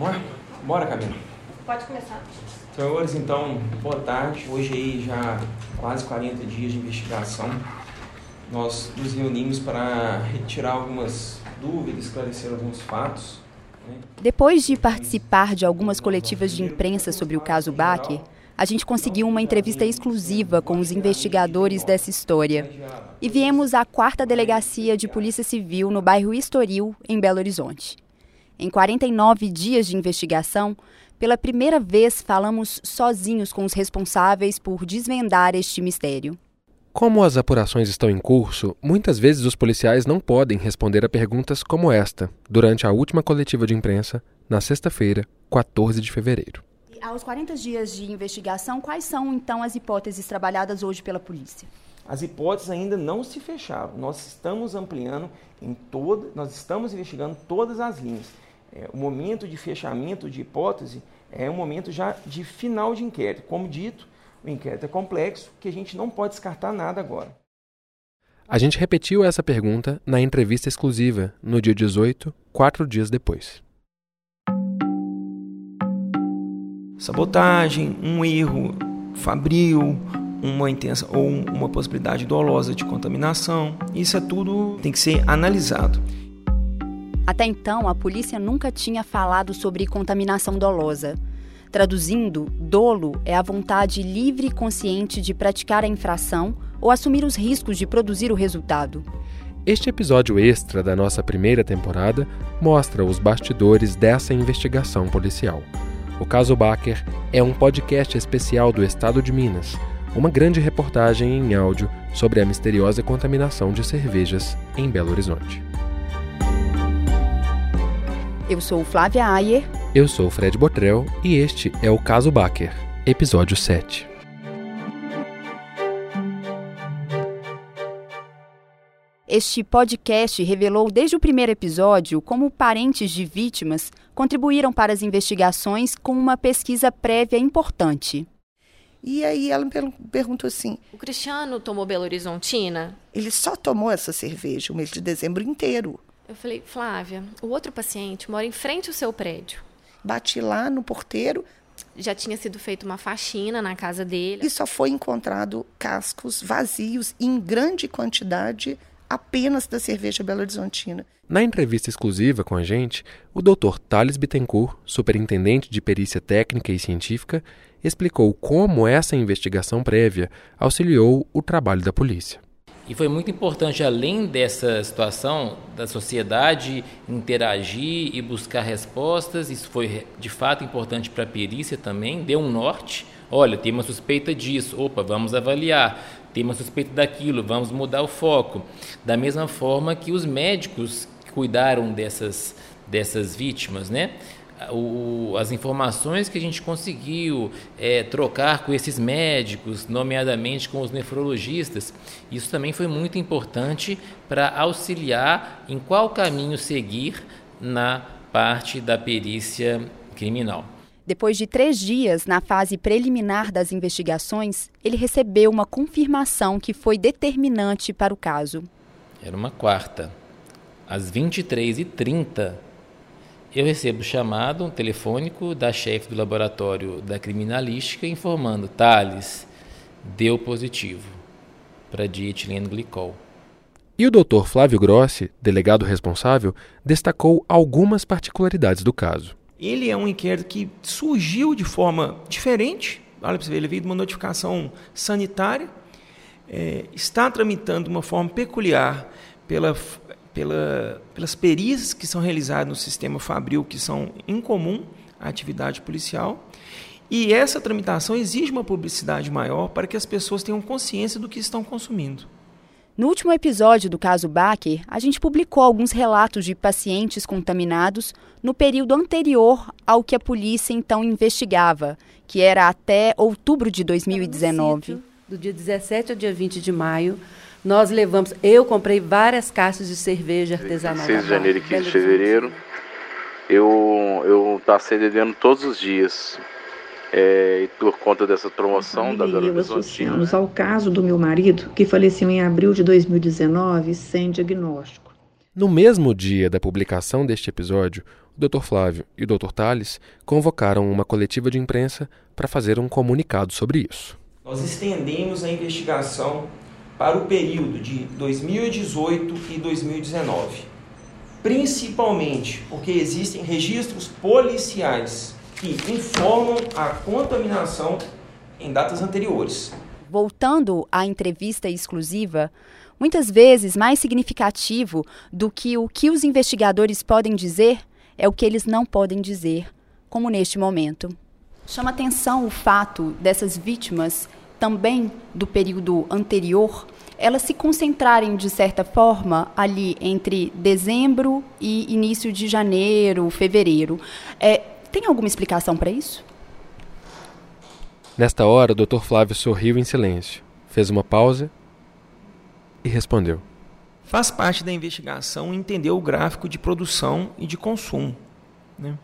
Bora? Bora, Camila. Pode começar. Senhores, então, boa tarde. Hoje aí já quase 40 dias de investigação. Nós nos reunimos para retirar algumas dúvidas, esclarecer alguns fatos. Né? Depois de participar de algumas coletivas de imprensa sobre o caso Baker, a gente conseguiu uma entrevista exclusiva com os investigadores dessa história. E viemos à quarta delegacia de Polícia Civil no bairro Estoril, em Belo Horizonte. Em 49 dias de investigação, pela primeira vez falamos sozinhos com os responsáveis por desvendar este mistério. Como as apurações estão em curso, muitas vezes os policiais não podem responder a perguntas como esta, durante a última coletiva de imprensa, na sexta-feira, 14 de fevereiro. Aos 40 dias de investigação, quais são então as hipóteses trabalhadas hoje pela polícia? As hipóteses ainda não se fecharam. Nós estamos ampliando em todo, nós estamos investigando todas as linhas. É, o momento de fechamento de hipótese é um momento já de final de inquérito. Como dito, o inquérito é complexo, que a gente não pode descartar nada agora. A gente repetiu essa pergunta na entrevista exclusiva, no dia 18, quatro dias depois. sabotagem, um erro fabril, uma intensa ou uma possibilidade dolosa de contaminação. Isso é tudo tem que ser analisado. Até então, a polícia nunca tinha falado sobre contaminação dolosa. Traduzindo, dolo é a vontade livre e consciente de praticar a infração ou assumir os riscos de produzir o resultado. Este episódio extra da nossa primeira temporada mostra os bastidores dessa investigação policial. O caso Baker é um podcast especial do Estado de Minas, uma grande reportagem em áudio sobre a misteriosa contaminação de cervejas em Belo Horizonte. Eu sou Flávia Ayer. Eu sou Fred Botrel e este é o Caso Baker, episódio 7. Este podcast revelou desde o primeiro episódio como parentes de vítimas contribuíram para as investigações com uma pesquisa prévia importante. E aí ela me perguntou assim: O Cristiano tomou Belo Horizontina? Ele só tomou essa cerveja o mês de dezembro inteiro. Eu falei: Flávia, o outro paciente mora em frente ao seu prédio. Bati lá no porteiro. Já tinha sido feita uma faxina na casa dele. E só foi encontrado cascos vazios em grande quantidade apenas da cerveja Belo Horizontina. Na entrevista exclusiva com a gente, o Dr. Thales Bittencourt, superintendente de perícia técnica e científica, explicou como essa investigação prévia auxiliou o trabalho da polícia. E foi muito importante, além dessa situação, da sociedade interagir e buscar respostas. Isso foi de fato importante para a perícia também, deu um norte. Olha, tem uma suspeita disso, opa, vamos avaliar tem uma suspeita daquilo, vamos mudar o foco. Da mesma forma que os médicos cuidaram dessas, dessas vítimas, né? O, as informações que a gente conseguiu é, trocar com esses médicos, nomeadamente com os nefrologistas, isso também foi muito importante para auxiliar em qual caminho seguir na parte da perícia criminal. Depois de três dias na fase preliminar das investigações, ele recebeu uma confirmação que foi determinante para o caso. Era uma quarta. Às 23h30, eu recebo chamado um telefônico da chefe do laboratório da criminalística informando: Thales, deu positivo para dietileno glicol. E o Dr. Flávio Grossi, delegado responsável, destacou algumas particularidades do caso. Ele é um inquérito que surgiu de forma diferente. Olha para você ver, ele veio de uma notificação sanitária, é, está tramitando de uma forma peculiar pela, pela, pelas perícias que são realizadas no sistema Fabril, que são incomum à atividade policial. E essa tramitação exige uma publicidade maior para que as pessoas tenham consciência do que estão consumindo. No último episódio do caso Baker, a gente publicou alguns relatos de pacientes contaminados no período anterior ao que a polícia então investigava, que era até outubro de 2019. Do dia 17 ao dia 20 de maio, nós levamos. Eu comprei várias caixas de cerveja artesanal. 6 de janeiro e 15 de fevereiro. Eu eu passei devendo todos os dias é, por conta dessa promoção da Belo Horizonte. associamos ao caso do meu marido, que faleceu em abril de 2019 sem diagnóstico. No mesmo dia da publicação deste episódio, o Dr. Flávio e o Dr. Tales convocaram uma coletiva de imprensa para fazer um comunicado sobre isso. Nós estendemos a investigação para o período de 2018 e 2019, principalmente porque existem registros policiais que informam a contaminação em datas anteriores. Voltando à entrevista exclusiva, muitas vezes mais significativo do que o que os investigadores podem dizer é o que eles não podem dizer, como neste momento. Chama atenção o fato dessas vítimas, também do período anterior, elas se concentrarem de certa forma ali entre dezembro e início de janeiro, fevereiro. É, tem alguma explicação para isso? Nesta hora, o Dr. Flávio sorriu em silêncio, fez uma pausa e respondeu. Faz parte da investigação entender o gráfico de produção e de consumo. Né?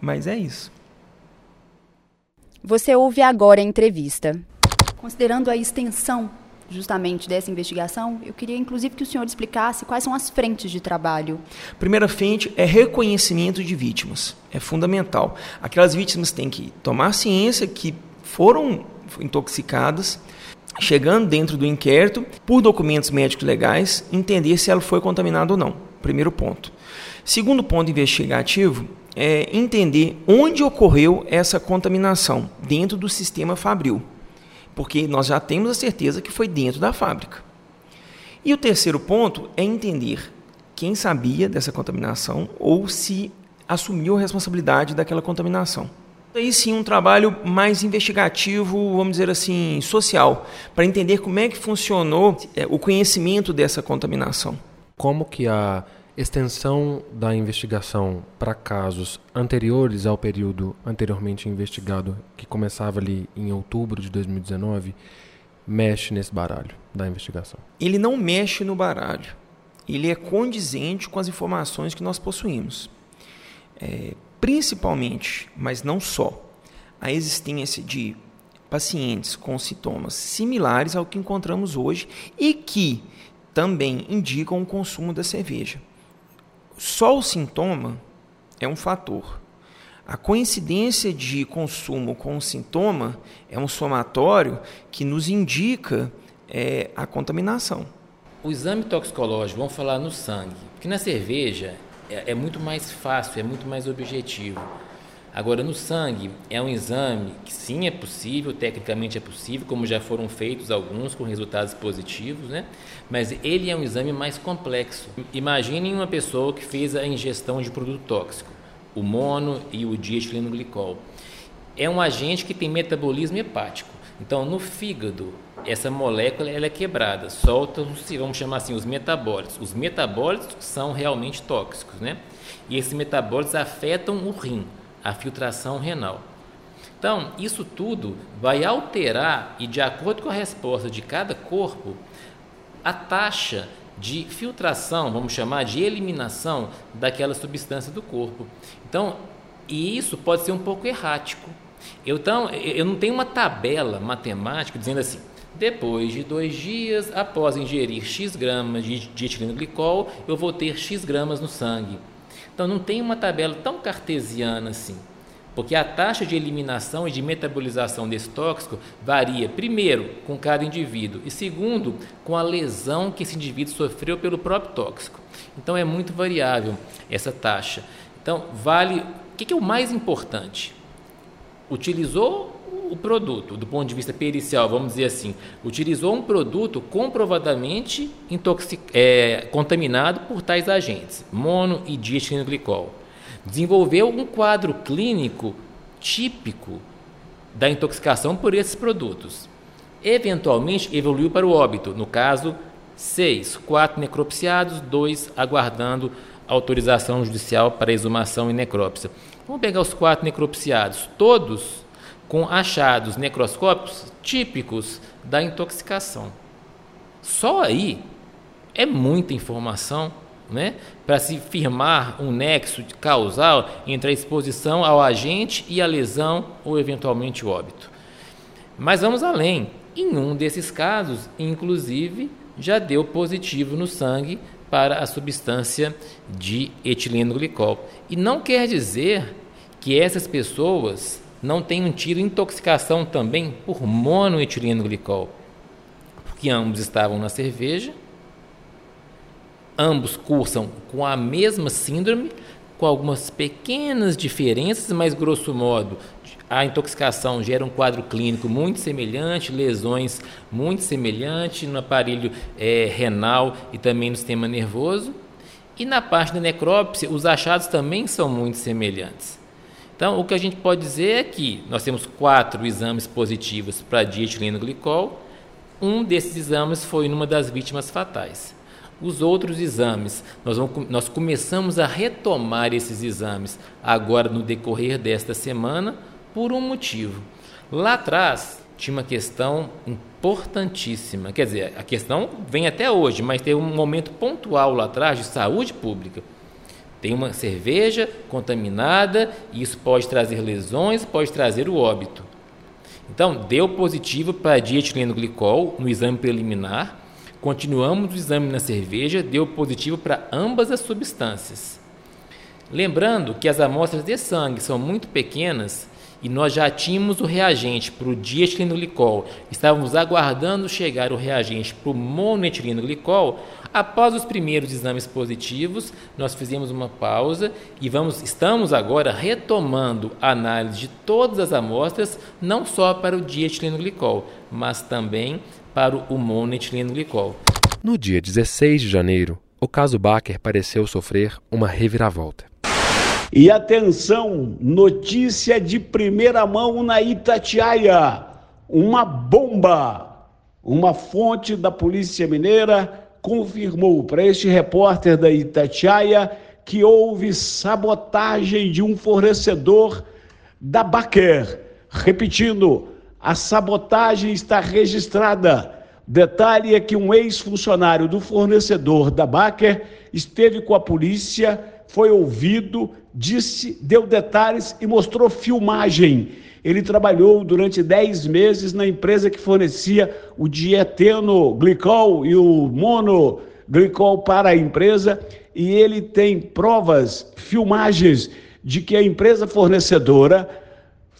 Mas é isso. Você ouve agora a entrevista. Considerando a extensão justamente dessa investigação, eu queria inclusive que o senhor explicasse quais são as frentes de trabalho. Primeira frente é reconhecimento de vítimas. É fundamental. Aquelas vítimas têm que tomar ciência que foram intoxicadas, chegando dentro do inquérito, por documentos médicos legais, entender se ela foi contaminada ou não. Primeiro ponto. Segundo ponto investigativo é entender onde ocorreu essa contaminação dentro do sistema fabril porque nós já temos a certeza que foi dentro da fábrica. E o terceiro ponto é entender quem sabia dessa contaminação ou se assumiu a responsabilidade daquela contaminação. Aí sim um trabalho mais investigativo, vamos dizer assim, social, para entender como é que funcionou é, o conhecimento dessa contaminação. Como que a extensão da investigação para casos anteriores ao período anteriormente investigado, que começava ali em outubro de 2019, mexe nesse baralho da investigação? Ele não mexe no baralho. Ele é condizente com as informações que nós possuímos. É, principalmente, mas não só, a existência de pacientes com sintomas similares ao que encontramos hoje e que também indicam o consumo da cerveja. Só o sintoma é um fator. A coincidência de consumo com o sintoma é um somatório que nos indica é, a contaminação. O exame toxicológico, vamos falar no sangue, porque na cerveja é, é muito mais fácil, é muito mais objetivo. Agora, no sangue, é um exame que sim é possível, tecnicamente é possível, como já foram feitos alguns com resultados positivos, né? mas ele é um exame mais complexo. Imaginem uma pessoa que fez a ingestão de produto tóxico, o mono e o dietileno glicol. É um agente que tem metabolismo hepático. Então, no fígado, essa molécula ela é quebrada, solta, vamos chamar assim, os metabólitos. Os metabólitos são realmente tóxicos, né? E esses metabólitos afetam o rim a filtração renal. Então, isso tudo vai alterar, e de acordo com a resposta de cada corpo, a taxa de filtração, vamos chamar de eliminação daquela substância do corpo. Então, e isso pode ser um pouco errático. Então, eu não tenho uma tabela matemática dizendo assim, depois de dois dias, após ingerir X gramas de dietileno glicol, eu vou ter X gramas no sangue. Então não tem uma tabela tão cartesiana assim, porque a taxa de eliminação e de metabolização desse tóxico varia, primeiro, com cada indivíduo, e segundo, com a lesão que esse indivíduo sofreu pelo próprio tóxico. Então é muito variável essa taxa. Então, vale. O que é o mais importante? Utilizou o produto, do ponto de vista pericial, vamos dizer assim, utilizou um produto comprovadamente é, contaminado por tais agentes, mono e glicol. Desenvolveu um quadro clínico típico da intoxicação por esses produtos. Eventualmente evoluiu para o óbito, no caso, seis, quatro necropsiados, dois aguardando autorização judicial para exumação e necrópsia. Vamos pegar os quatro necropsiados, todos com achados necroscópicos típicos da intoxicação. Só aí é muita informação né, para se firmar um nexo causal entre a exposição ao agente e a lesão ou eventualmente o óbito. Mas vamos além. Em um desses casos, inclusive, já deu positivo no sangue para a substância de etileno glicol. E não quer dizer que essas pessoas não tenham tido intoxicação também por monoetileno glicol, porque ambos estavam na cerveja, ambos cursam com a mesma síndrome, com algumas pequenas diferenças, mas grosso modo a intoxicação gera um quadro clínico muito semelhante, lesões muito semelhantes no aparelho é, renal e também no sistema nervoso. E na parte da necrópsia, os achados também são muito semelhantes. Então, o que a gente pode dizer é que nós temos quatro exames positivos para dietileno glicol. Um desses exames foi numa das vítimas fatais. Os outros exames, nós, vamos, nós começamos a retomar esses exames agora no decorrer desta semana, por um motivo. Lá atrás tinha uma questão importantíssima, quer dizer, a questão vem até hoje, mas tem um momento pontual lá atrás de saúde pública. Tem uma cerveja contaminada e isso pode trazer lesões, pode trazer o óbito. Então, deu positivo para dietileno glicol no exame preliminar. Continuamos o exame na cerveja, deu positivo para ambas as substâncias. Lembrando que as amostras de sangue são muito pequenas e nós já tínhamos o reagente para o dietileno glicol, estávamos aguardando chegar o reagente para o monoetileno glicol, após os primeiros exames positivos, nós fizemos uma pausa e vamos, estamos agora retomando a análise de todas as amostras, não só para o dietileno glicol, mas também para o monoetileno glicol. No dia 16 de janeiro, o caso Baker pareceu sofrer uma reviravolta. E atenção, notícia de primeira mão na Itatiaia: uma bomba. Uma fonte da Polícia Mineira confirmou para este repórter da Itatiaia que houve sabotagem de um fornecedor da Baquer. Repetindo, a sabotagem está registrada. Detalhe é que um ex-funcionário do fornecedor da Baker esteve com a polícia foi ouvido, disse, deu detalhes e mostrou filmagem. Ele trabalhou durante 10 meses na empresa que fornecia o dieteno glicol e o monoglicol para a empresa e ele tem provas, filmagens de que a empresa fornecedora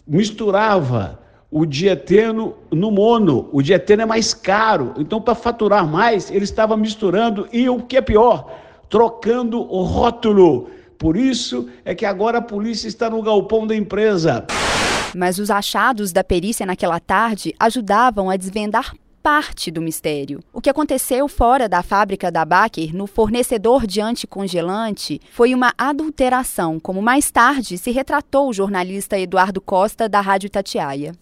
misturava o dieteno no mono. O dieteno é mais caro, então para faturar mais, ele estava misturando e o que é pior, trocando o rótulo. Por isso é que agora a polícia está no galpão da empresa. Mas os achados da perícia naquela tarde ajudavam a desvendar parte do mistério. O que aconteceu fora da fábrica da Baker, no fornecedor de anticongelante, foi uma adulteração, como mais tarde se retratou o jornalista Eduardo Costa, da Rádio Tatiaia.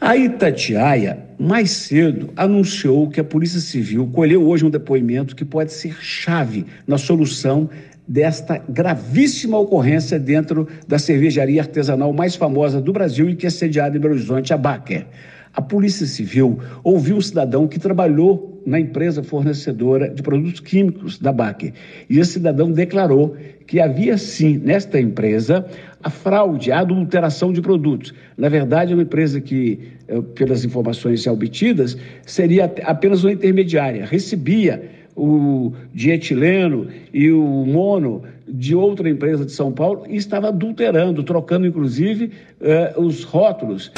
A Itatiaia, mais cedo, anunciou que a Polícia Civil colheu hoje um depoimento que pode ser chave na solução desta gravíssima ocorrência dentro da cervejaria artesanal mais famosa do Brasil e que é sediada em Belo Horizonte, a Baker. A Polícia Civil ouviu um cidadão que trabalhou na empresa fornecedora de produtos químicos da Baker. E esse cidadão declarou que havia sim nesta empresa a fraude, a adulteração de produtos. Na verdade, é uma empresa que, eh, pelas informações obtidas, seria apenas uma intermediária, recebia o dietileno e o mono de outra empresa de São Paulo e estava adulterando, trocando inclusive eh, os rótulos.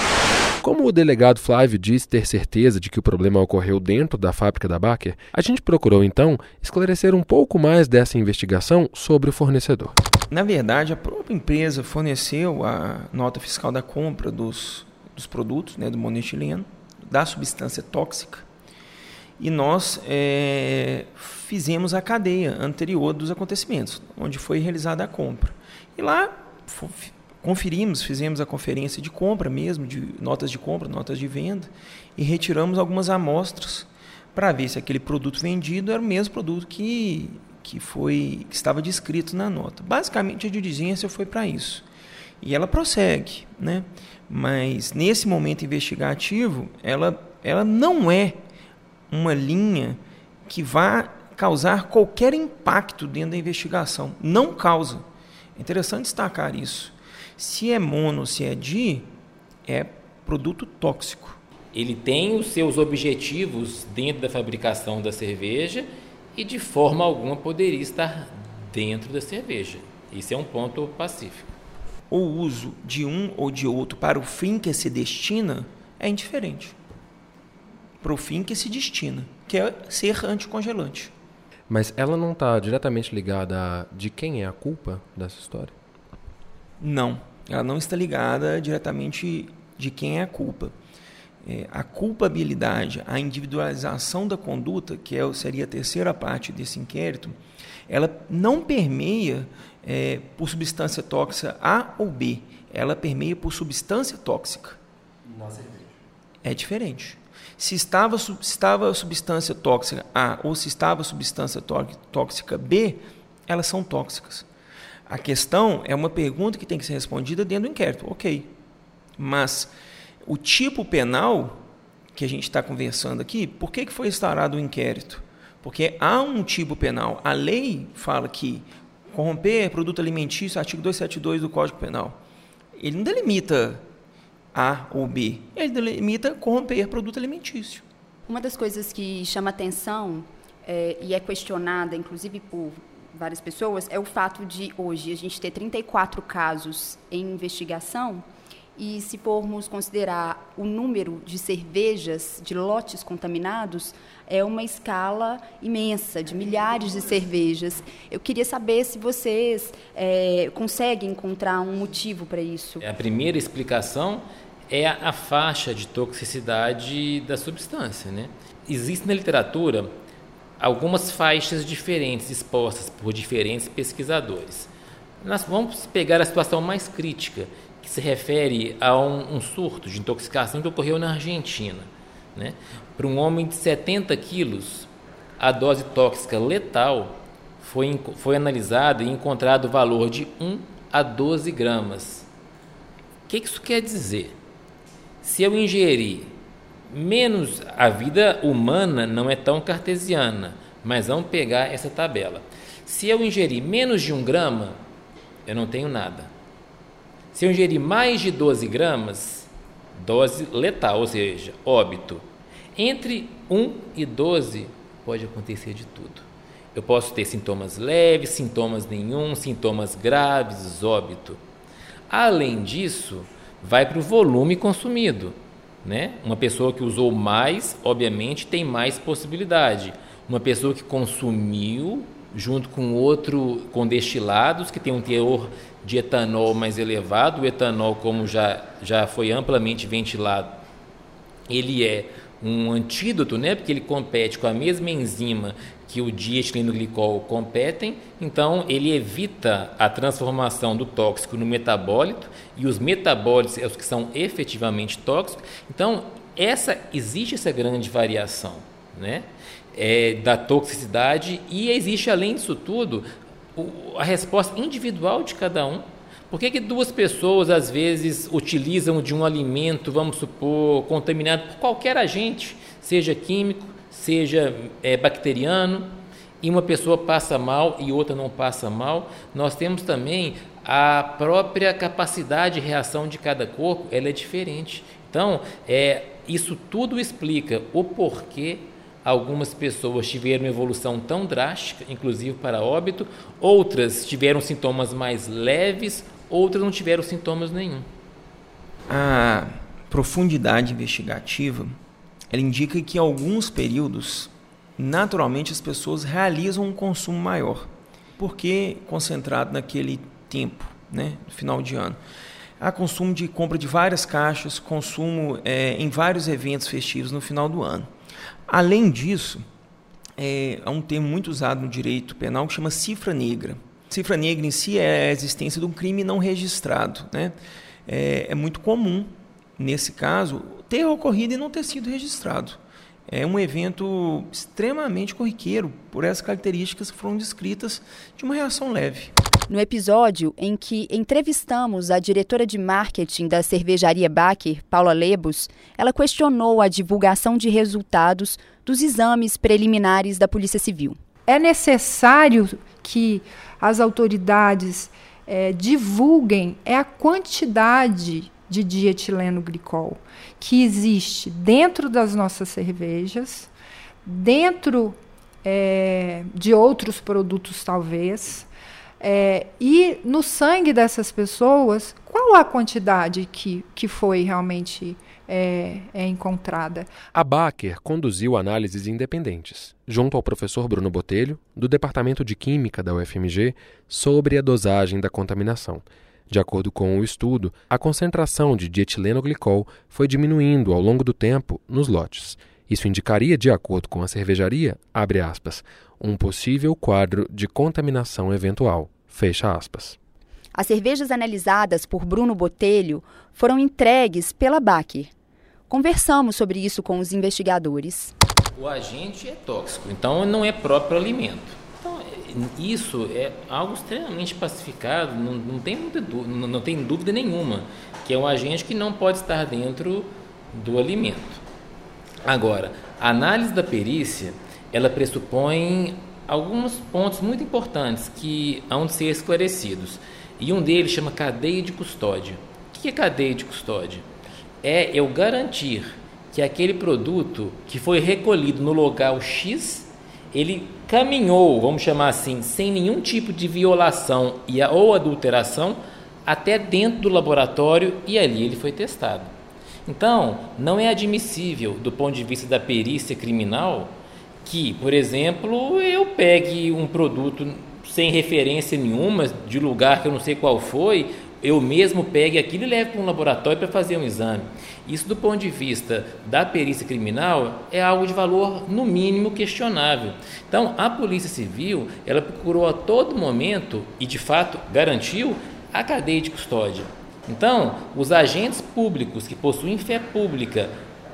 Como o delegado Flávio disse ter certeza de que o problema ocorreu dentro da fábrica da Baker, a gente procurou então esclarecer um pouco mais dessa investigação sobre o fornecedor. Na verdade, a própria empresa forneceu a nota fiscal da compra dos, dos produtos, né, do monoetileno, da substância tóxica, e nós é, fizemos a cadeia anterior dos acontecimentos, onde foi realizada a compra. E lá conferimos, fizemos a conferência de compra mesmo, de notas de compra, notas de venda, e retiramos algumas amostras para ver se aquele produto vendido era o mesmo produto que, que, foi, que estava descrito na nota. Basicamente, a diligência foi para isso. E ela prossegue, né? mas nesse momento investigativo, ela, ela não é uma linha que vá causar qualquer impacto dentro da investigação. Não causa. É interessante destacar isso. Se é mono, se é di, é produto tóxico. Ele tem os seus objetivos dentro da fabricação da cerveja e de forma alguma poderia estar dentro da cerveja. Isso é um ponto pacífico. O uso de um ou de outro para o fim que se destina é indiferente. Para o fim que se destina, que é ser anticongelante. Mas ela não está diretamente ligada a de quem é a culpa dessa história? Não, ela não está ligada diretamente de quem é a culpa. É, a culpabilidade, a individualização da conduta, que é, seria a terceira parte desse inquérito, ela não permeia é, por substância tóxica A ou B, ela permeia por substância tóxica. É diferente. Se estava, se estava substância tóxica A ou se estava substância tóxica B, elas são tóxicas. A questão é uma pergunta que tem que ser respondida dentro do inquérito, ok. Mas o tipo penal que a gente está conversando aqui, por que, que foi instaurado o inquérito? Porque há um tipo penal. A lei fala que corromper produto alimentício, artigo 272 do Código Penal. Ele não delimita A ou B, ele delimita corromper produto alimentício. Uma das coisas que chama atenção é, e é questionada, inclusive por várias pessoas, é o fato de hoje a gente ter 34 casos em investigação e se formos considerar o número de cervejas, de lotes contaminados, é uma escala imensa, de milhares de cervejas. Eu queria saber se vocês é, conseguem encontrar um motivo para isso. A primeira explicação é a, faixa de toxicidade da substância. Né? Existe na literatura algumas faixas diferentes expostas por diferentes pesquisadores. Nós vamos pegar a situação mais crítica, se refere a um, um surto de intoxicação que ocorreu na Argentina. Né? Para um homem de 70 quilos, a dose tóxica letal foi, foi analisada e encontrado o valor de 1 a 12 gramas. O que isso quer dizer? Se eu ingerir menos, a vida humana não é tão cartesiana, mas vamos pegar essa tabela. Se eu ingerir menos de um grama, eu não tenho nada. Se eu ingerir mais de 12 gramas, dose letal, ou seja, óbito. Entre 1 e 12 pode acontecer de tudo. Eu posso ter sintomas leves, sintomas nenhum, sintomas graves, óbito. Além disso, vai para o volume consumido. Né? Uma pessoa que usou mais, obviamente, tem mais possibilidade. Uma pessoa que consumiu junto com outro com destilados que tem um teor de etanol mais elevado. O etanol, como já, já foi amplamente ventilado, ele é um antídoto, né? Porque ele compete com a mesma enzima que o dietilenoglicol competem, então ele evita a transformação do tóxico no metabólito e os metabólitos é os que são efetivamente tóxicos. Então, essa existe essa grande variação, né? É, da toxicidade e existe além disso tudo a resposta individual de cada um. Por que, que duas pessoas às vezes utilizam de um alimento, vamos supor, contaminado por qualquer agente, seja químico, seja é, bacteriano, e uma pessoa passa mal e outra não passa mal? Nós temos também a própria capacidade de reação de cada corpo, ela é diferente. Então, é, isso tudo explica o porquê Algumas pessoas tiveram uma evolução tão drástica, inclusive para óbito, outras tiveram sintomas mais leves, outras não tiveram sintomas nenhum. A profundidade investigativa ela indica que em alguns períodos, naturalmente, as pessoas realizam um consumo maior, porque concentrado naquele tempo, né, no final de ano. Há consumo de compra de várias caixas, consumo é, em vários eventos festivos no final do ano. Além disso, é, há um termo muito usado no direito penal que chama cifra negra. Cifra negra em si é a existência de um crime não registrado. Né? É, é muito comum, nesse caso, ter ocorrido e não ter sido registrado. É um evento extremamente corriqueiro por essas características que foram descritas de uma reação leve. No episódio em que entrevistamos a diretora de marketing da cervejaria Baker, Paula Lebos, ela questionou a divulgação de resultados dos exames preliminares da Polícia Civil. É necessário que as autoridades é, divulguem é a quantidade de dietileno glicol que existe dentro das nossas cervejas, dentro é, de outros produtos, talvez. É, e no sangue dessas pessoas, qual a quantidade que, que foi realmente é, é, encontrada? A Baker conduziu análises independentes, junto ao professor Bruno Botelho, do Departamento de Química da UFMG, sobre a dosagem da contaminação. De acordo com o estudo, a concentração de dietilenoglicol foi diminuindo ao longo do tempo nos lotes. Isso indicaria, de acordo com a cervejaria, abre aspas, um possível quadro de contaminação eventual. Fecha aspas. As cervejas analisadas por Bruno Botelho foram entregues pela Baker. Conversamos sobre isso com os investigadores. O agente é tóxico, então não é próprio alimento. Então, isso é algo extremamente pacificado, não, não, tem, muita, não, não tem dúvida nenhuma, que é um agente que não pode estar dentro do alimento. Agora, a análise da perícia, ela pressupõe alguns pontos muito importantes que hão de ser esclarecidos. E um deles chama cadeia de custódia. O que é cadeia de custódia? É eu garantir que aquele produto que foi recolhido no local X, ele caminhou, vamos chamar assim, sem nenhum tipo de violação e ou adulteração até dentro do laboratório e ali ele foi testado. Então, não é admissível, do ponto de vista da perícia criminal, que, por exemplo, eu pegue um produto sem referência nenhuma, de lugar que eu não sei qual foi, eu mesmo pegue aquilo e leve para um laboratório para fazer um exame. Isso, do ponto de vista da perícia criminal, é algo de valor, no mínimo, questionável. Então, a Polícia Civil, ela procurou a todo momento, e de fato garantiu, a cadeia de custódia. Então, os agentes públicos que possuem fé pública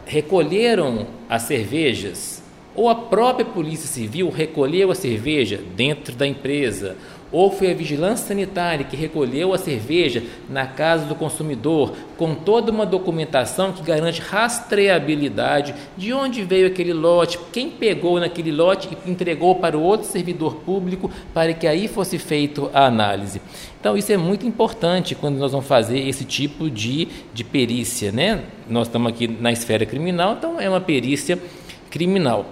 recolheram as cervejas, ou a própria Polícia Civil recolheu a cerveja dentro da empresa, ou foi a vigilância sanitária que recolheu a cerveja na casa do consumidor, com toda uma documentação que garante rastreabilidade de onde veio aquele lote, quem pegou naquele lote e entregou para o outro servidor público para que aí fosse feita a análise. Então, isso é muito importante quando nós vamos fazer esse tipo de, de perícia. Né? Nós estamos aqui na esfera criminal, então é uma perícia criminal.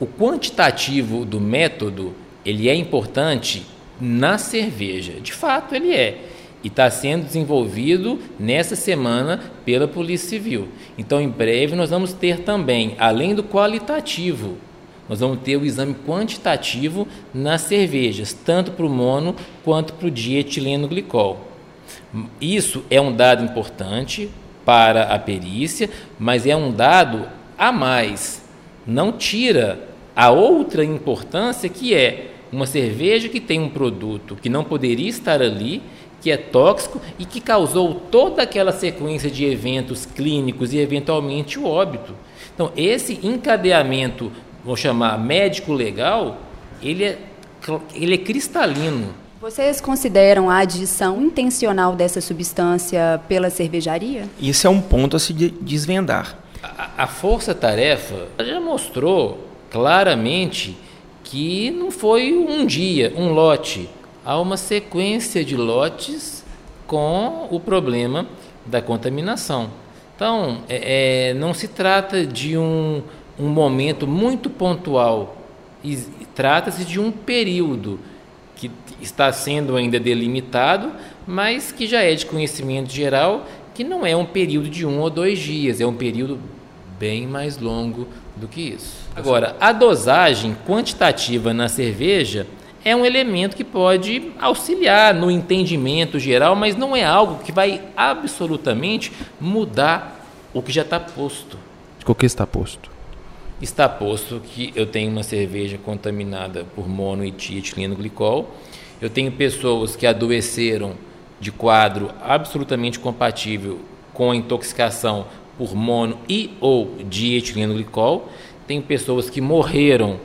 O quantitativo do método ele é importante na cerveja. De fato, ele é. E está sendo desenvolvido nessa semana pela Polícia Civil. Então, em breve, nós vamos ter também, além do qualitativo, nós vamos ter o exame quantitativo nas cervejas, tanto para o mono quanto para o dietileno glicol. Isso é um dado importante para a perícia, mas é um dado a mais. Não tira a outra importância que é uma cerveja que tem um produto que não poderia estar ali, que é tóxico e que causou toda aquela sequência de eventos clínicos e eventualmente o óbito. Então, esse encadeamento, vou chamar médico legal, ele é, ele é cristalino. Vocês consideram a adição intencional dessa substância pela cervejaria? Isso é um ponto a se desvendar. A, a força-tarefa já mostrou claramente que não foi um dia, um lote, há uma sequência de lotes com o problema da contaminação. Então, é, é, não se trata de um, um momento muito pontual, trata-se de um período que está sendo ainda delimitado, mas que já é de conhecimento geral que não é um período de um ou dois dias, é um período bem mais longo do que isso. Agora, a dosagem quantitativa na cerveja é um elemento que pode auxiliar no entendimento geral, mas não é algo que vai absolutamente mudar o que já está posto. O que está posto? Está posto que eu tenho uma cerveja contaminada por mono e dietileno glicol. Eu tenho pessoas que adoeceram de quadro absolutamente compatível com a intoxicação por mono e ou dietileno glicol. Tem pessoas que morreram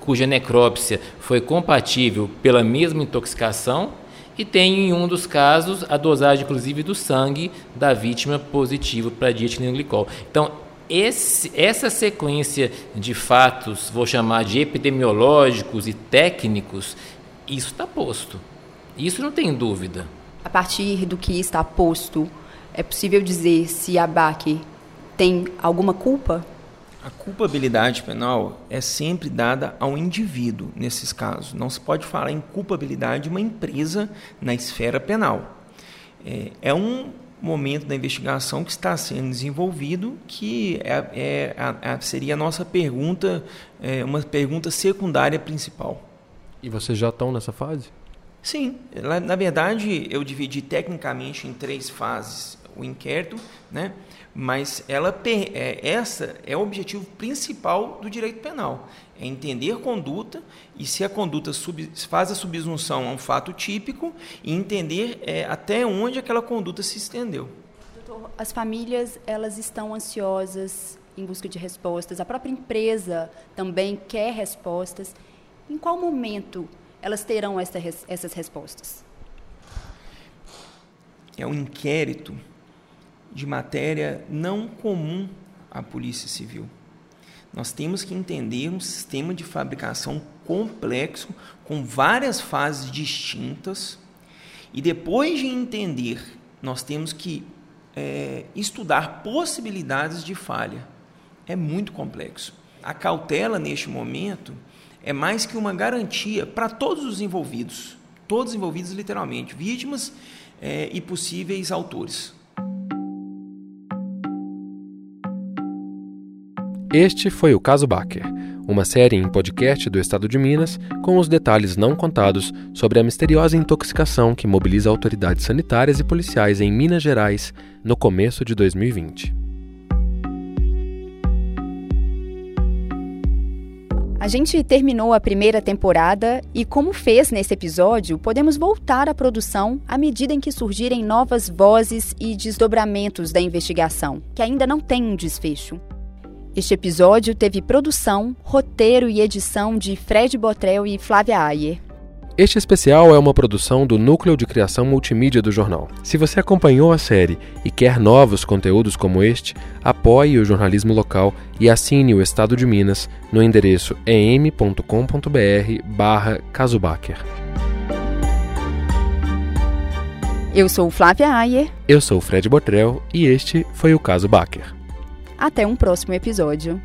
cuja necrópsia foi compatível pela mesma intoxicação e tem em um dos casos a dosagem inclusive do sangue da vítima positivo para dietileno glicol. Então, esse, essa sequência de fatos, vou chamar de epidemiológicos e técnicos, isso está posto. Isso não tem dúvida. A partir do que está posto, é possível dizer se a BAC tem alguma culpa? A culpabilidade penal é sempre dada ao indivíduo nesses casos. Não se pode falar em culpabilidade de uma empresa na esfera penal. É, é um momento da investigação que está sendo desenvolvido que é, é, a, seria a nossa pergunta, é, uma pergunta secundária principal. E vocês já estão nessa fase? Sim, na verdade eu dividi tecnicamente em três fases o inquérito, né? mas ela é, essa é o objetivo principal do direito penal, é entender conduta e se a conduta sub, faz a subsunção a um fato típico e entender é, até onde aquela conduta se estendeu. Doutor, as famílias elas estão ansiosas em busca de respostas, a própria empresa também quer respostas. Em qual momento elas terão essa, essas respostas? É um inquérito de matéria não comum à Polícia Civil. Nós temos que entender um sistema de fabricação complexo, com várias fases distintas, e depois de entender, nós temos que é, estudar possibilidades de falha. É muito complexo. A cautela, neste momento, é mais que uma garantia para todos os envolvidos, todos envolvidos literalmente, vítimas é, e possíveis autores. Este foi o Caso Baker, uma série em podcast do Estado de Minas com os detalhes não contados sobre a misteriosa intoxicação que mobiliza autoridades sanitárias e policiais em Minas Gerais no começo de 2020. A gente terminou a primeira temporada e, como fez nesse episódio, podemos voltar à produção à medida em que surgirem novas vozes e desdobramentos da investigação, que ainda não tem um desfecho. Este episódio teve produção, roteiro e edição de Fred Botrel e Flávia Ayer. Este especial é uma produção do Núcleo de Criação Multimídia do jornal. Se você acompanhou a série e quer novos conteúdos como este, apoie o jornalismo local e assine o Estado de Minas no endereço em.com.br barra Casubacher. Eu sou Flávia Ayer. Eu sou Fred Botrel e este foi o Caso Baker. Até um próximo episódio.